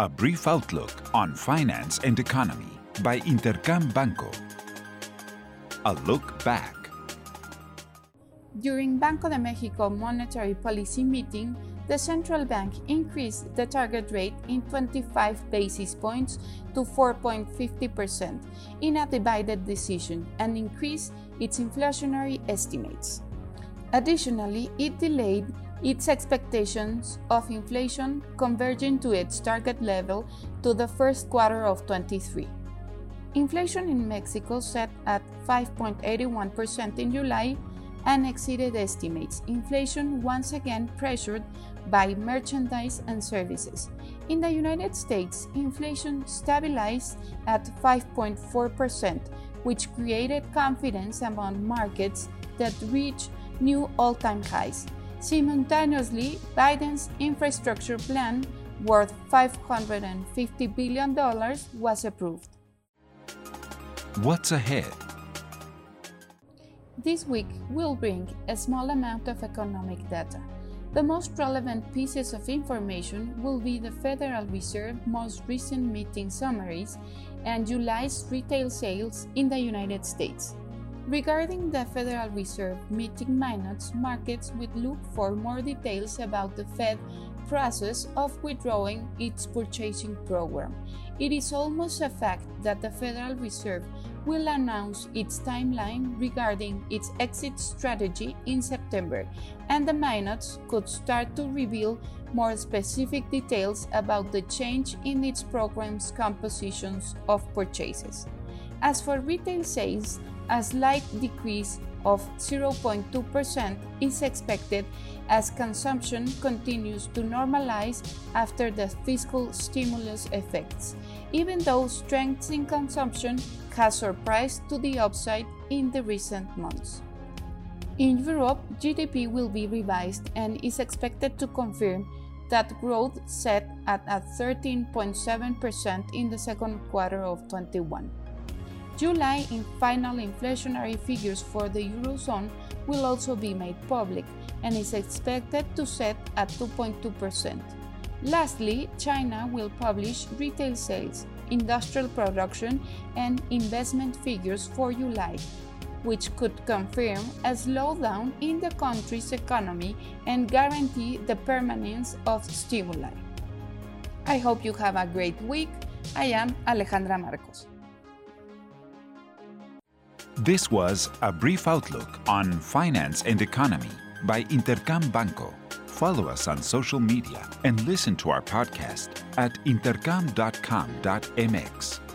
A brief outlook on finance and economy by Intercam Banco. A look back. During Banco de Mexico monetary policy meeting, the central bank increased the target rate in 25 basis points to 4.50% in a divided decision and increased its inflationary estimates. Additionally, it delayed its expectations of inflation converging to its target level to the first quarter of 23. Inflation in Mexico set at 5.81% in July and exceeded estimates. Inflation once again pressured by merchandise and services. In the United States, inflation stabilized at 5.4%, which created confidence among markets that reached new all time highs. Simultaneously, Biden's infrastructure plan, worth $550 billion, was approved. What's ahead? This week will bring a small amount of economic data. The most relevant pieces of information will be the Federal Reserve most recent meeting summaries and July's retail sales in the United States. Regarding the Federal Reserve meeting minutes, markets would look for more details about the Fed process of withdrawing its purchasing program. It is almost a fact that the Federal Reserve will announce its timeline regarding its exit strategy in September, and the minutes could start to reveal more specific details about the change in its program's compositions of purchases. As for retail sales, a slight decrease of 0.2% is expected as consumption continues to normalize after the fiscal stimulus effects, even though strength in consumption has surprised to the upside in the recent months. In Europe, GDP will be revised and is expected to confirm that growth set at, at 13.7% in the second quarter of 21. July in final inflationary figures for the Eurozone will also be made public and is expected to set at 2.2%. Lastly, China will publish retail sales, industrial production, and investment figures for July, which could confirm a slowdown in the country's economy and guarantee the permanence of stimuli. I hope you have a great week. I am Alejandra Marcos. This was a brief outlook on finance and economy by Intercam Banco. Follow us on social media and listen to our podcast at intercam.com.mx.